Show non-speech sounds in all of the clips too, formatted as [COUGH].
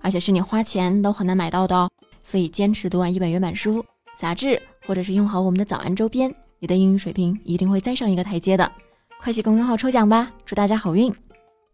而且是你花钱都很难买到的哦。所以坚持读完一本原版书、杂志，或者是用好我们的早安周边，你的英语水平一定会再上一个台阶的。快去公众号抽奖吧，祝大家好运！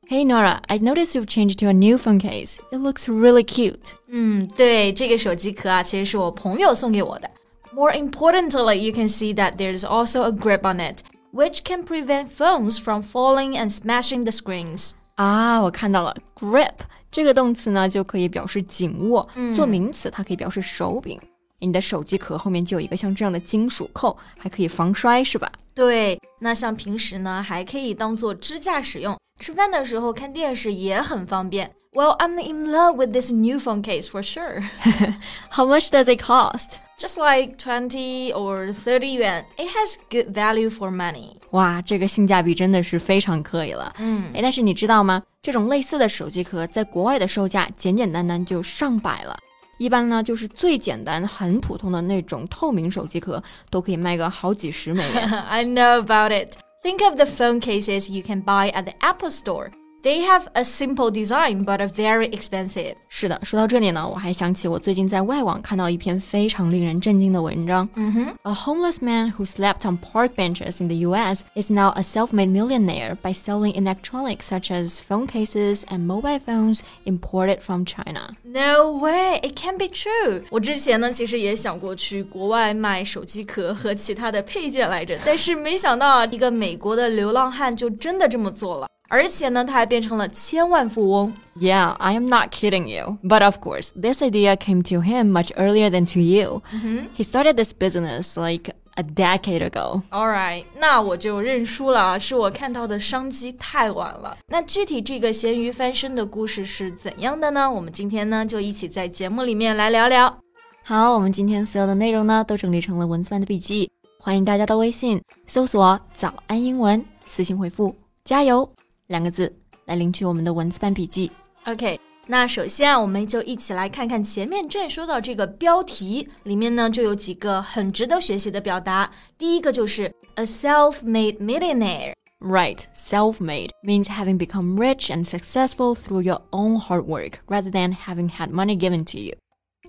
Hey Nora, I noticed you've changed to a new phone case. It looks really cute. 嗯，对，这个手机壳啊，其实是我朋友送给我的。More importantly, you can see that there's also a grip on it, which can prevent phones from falling and smashing the screens. 啊，我看到了，grip 这个动词呢，就可以表示紧握；做名词，它可以表示手柄。你的手机壳后面就有一个像这样的金属扣，还可以防摔，是吧？对，那像平时呢，还可以当做支架使用。吃饭的时候看电视也很方便。Well, I'm in love with this new phone case for sure. [LAUGHS] How much does it cost? Just like 20 or 30 yuan. It has good value for money. 哇，这个性价比真的是非常可以了。嗯，哎，但是你知道吗？这种类似的手机壳在国外的售价简简单单就上百了。一般呢，就是最简单、很普通的那种透明手机壳，都可以卖个好几十美元。I [LAUGHS] know about it. Think of the phone cases you can buy at the Apple Store. They have a simple design, but are very expensive. 是的，说到这里呢，我还想起我最近在外网看到一篇非常令人震惊的文章。嗯哼，A homeless man who slept on park benches in the U.S. is now a self-made millionaire by selling electronics such as phone cases and mobile phones imported from China. No way, it can't be true. 我之前呢，其实也想过去国外卖手机壳和其他的配件来着，但是没想到一个美国的流浪汉就真的这么做了。 而且呢，他还变成了千万富翁。Yeah, I am not kidding you. But of course, this idea came to him much earlier than to you. Mm-hmm. He started this business like a decade ago. All right，那我就认输了啊，是我看到的商机太晚了。那具体这个咸鱼翻身的故事是怎样的呢？我们今天呢就一起在节目里面来聊聊。好，我们今天所有的内容呢都整理成了文字版的笔记，欢迎大家到微信搜索“早安英文”，私信回复“加油”。两个字来领取我们的文字版笔记。OK，那首先啊，我们就一起来看看前面正说到这个标题里面呢，就有几个很值得学习的表达。第一个就是 a self-made millionaire。Right, self-made means having become rich and successful through your own hard work rather than having had money given to you。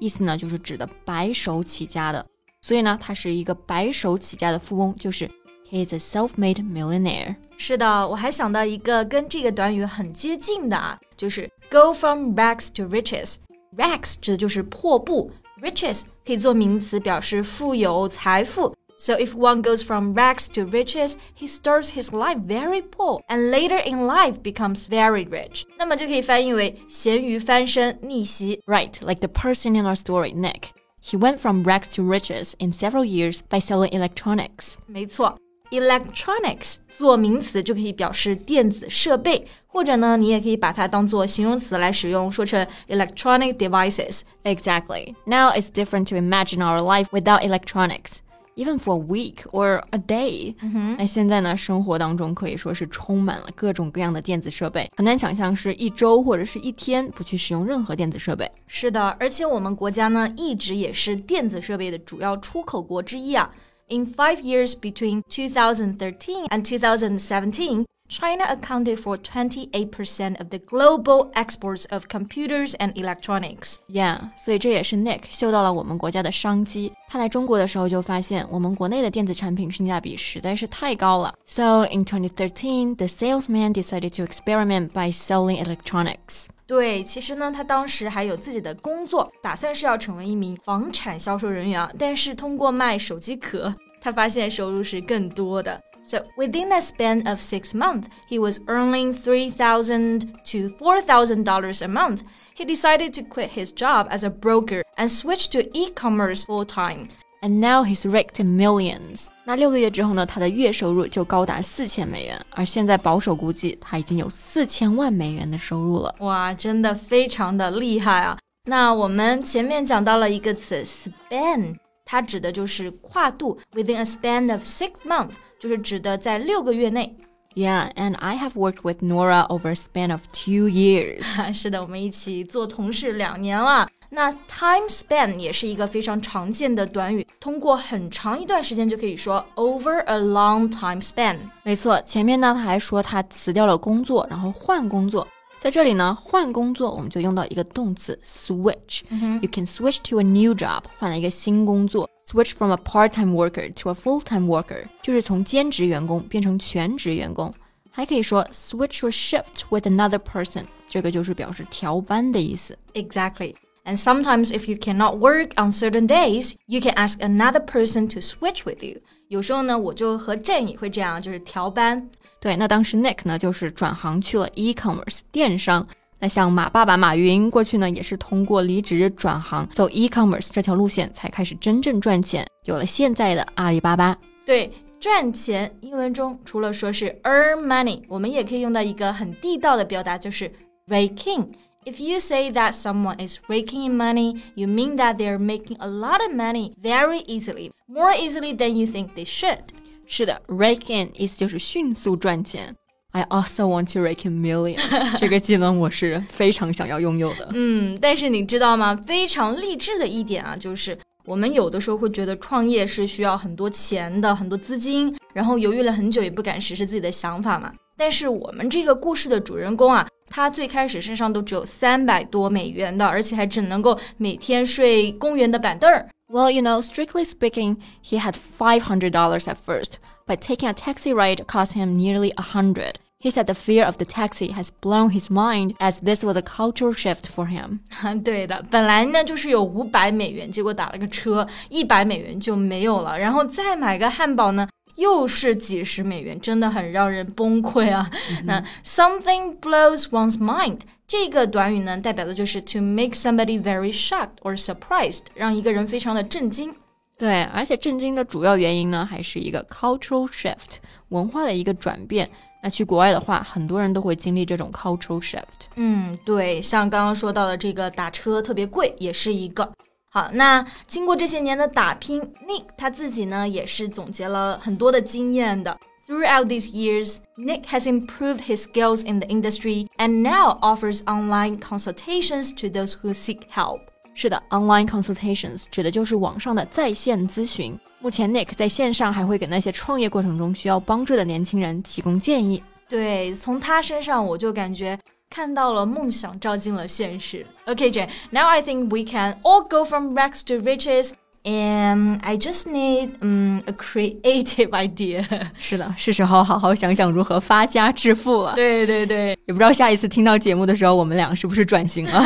意思呢，就是指的白手起家的。所以呢，他是一个白手起家的富翁，就是 he is a self-made millionaire。是的，我还想到一个跟这个短语很接近的啊，就是 go from rags to riches。rags 指的就是破布，riches 可以做名词，表示富有、财富。So if one goes from rags to riches, he starts his life very poor and later in life becomes very rich. 那么就可以翻译为咸鱼翻身逆袭。Right, like the person in our story, Nick. He went from rags to riches in several years by selling electronics. 没错。 Electronics 做名词就可以表示电子设备，或者呢，你也可以把它当做形容词来使用，说成 electronic devices. Exactly. Now it's different to imagine our life without electronics. Even for a week or a day，那现在呢，生活当中可以说是充满了各种各样的电子设备，很难想象是一周或者是一天不去使用任何电子设备。是的，而且我们国家呢，一直也是电子设备的主要出口国之一啊。 In five years between 2013 and 2017, China accounted for 28% of the global exports of computers and electronics. Yeah，所以这也是 Nick 嗅到了我们国家的商机。他来中国的时候就发现，我们国内的电子产品性价比实在是太高了。So in 2013, the salesman decided to experiment by selling electronics. 对，其实呢，他当时还有自己的工作，打算是要成为一名房产销售人员啊。但是通过卖手机壳，他发现收入是更多的。 So within a span of six months, he was earning three thousand to four thousand dollars a month. He decided to quit his job as a broker and switch to e-commerce full time. And now he's raked in millions。那六个月之后呢，他的月收入就高达四千美元，而现在保守估计他已经有四千万美元的收入了。哇，真的非常的厉害啊！ 那我们前面讲到了一个词 span，它指的就是跨度，within a span of six months， 就是指的在六个月内。Yeah, and I have worked with Nora over a span of two years. [LAUGHS] 是的，我们一起做同事两年了。那 time span 也是一个非常常见的短语，通过很长一段时间就可以说 over a long time span。没错，前面呢他还说他辞掉了工作，然后换工作。在这里呢，换工作我们就用到一个动词 switch。You can switch to a new job，换了一个新工作。 Switch from a part-time worker to a full-time worker，就是从兼职员工变成全职员工。还可以说 switch your shift with another person，这个就是表示调班的意思。Exactly. And sometimes, if you cannot work on certain days, you can ask another person to switch with you. 有时候呢，我就和 Jane 也会这样，就是调班。对，那当时 Nick 呢，就是转行去了 e-commerce 电商。 那像马爸爸马云过去呢，也是通过离职转行走 e-commerce 这条路线，才开始真正赚钱，有了现在的阿里巴巴。对，赚钱，英文中除了说是 earn money，我们也可以用到一个很地道的表达，就是 rake in。If you say that someone is raking in money, you mean that they are making a lot of money very easily, more easily than you think they should. 是的，rake in 意思就是迅速赚钱。I also want to rake in millions 这个技能我是非常想要拥有的。嗯，但是你知道吗？非常励志的一点啊，就是我们有的时候会觉得创业是需要很多钱的，很多资金，然后犹豫了很久也不敢实施自己的想法嘛。但是我们这个故事的主人公啊，他最开始身上都只有三百多美元的，而且还只能够每天睡公园的板凳儿。Well, you know, strictly speaking, he had $500 at first, but taking a taxi ride cost him nearly a hundred. He said the fear of the taxi has blown his mind as this was a cultural shift for him. [LAUGHS] 对的，本来呢就是有五百美元，结果打了个车，一百美元就没有了，然后再买个汉堡呢，又是几十美元，真的很让人崩溃啊。那 something blows one's mind 这个短语呢，代表的就是 to make somebody very shocked or surprised，让一个人非常的震惊。对，而且震惊的主要原因呢，还是一个 cultural shift 文化的一个转变。 那去国外的话，很多人都会经历这种 cultural shift。嗯，对，像刚刚说到的这个打车特别贵，也是一个。好，那经过这些年的打拼，Nick 他自己呢也是总结了很多的经验的。Throughout these years, Nick has improved his skills in the industry and now offers online consultations to those who seek help. 是的，online consultations 指的就是网上的在线咨询。目前 Nick 在线上还会给那些创业过程中需要帮助的年轻人提供建议。对，从他身上我就感觉看到了梦想照进了现实。Okay, Jen, now I think we can all go from rags to riches. And I just need um a creative idea. [LAUGHS] 是的，是时候好好想想如何发家致富了。对对对，也不知道下一次听到节目的时候，我们俩是不是转型了。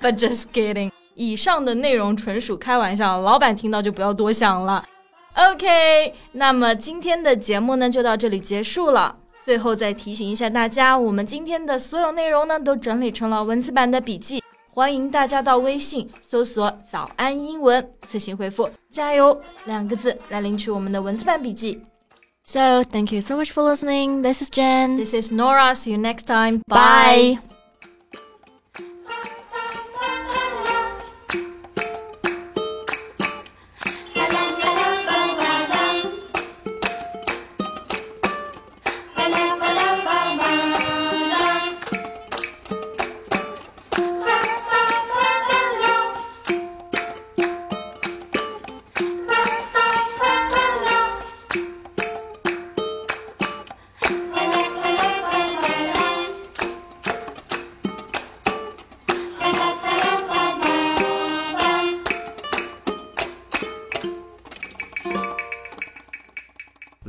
But [LAUGHS] just kidding. 以上的内容纯属开玩笑，老板听到就不要多想了。OK，那么今天的节目呢就到这里结束了。最后再提醒一下大家，我们今天的所有内容呢都整理成了文字版的笔记，欢迎大家到微信搜索“早安英文”，私信回复“加油”两个字来领取我们的文字版笔记。So thank you so much for listening. This is Jen. This is Nora. See you next time. Bye.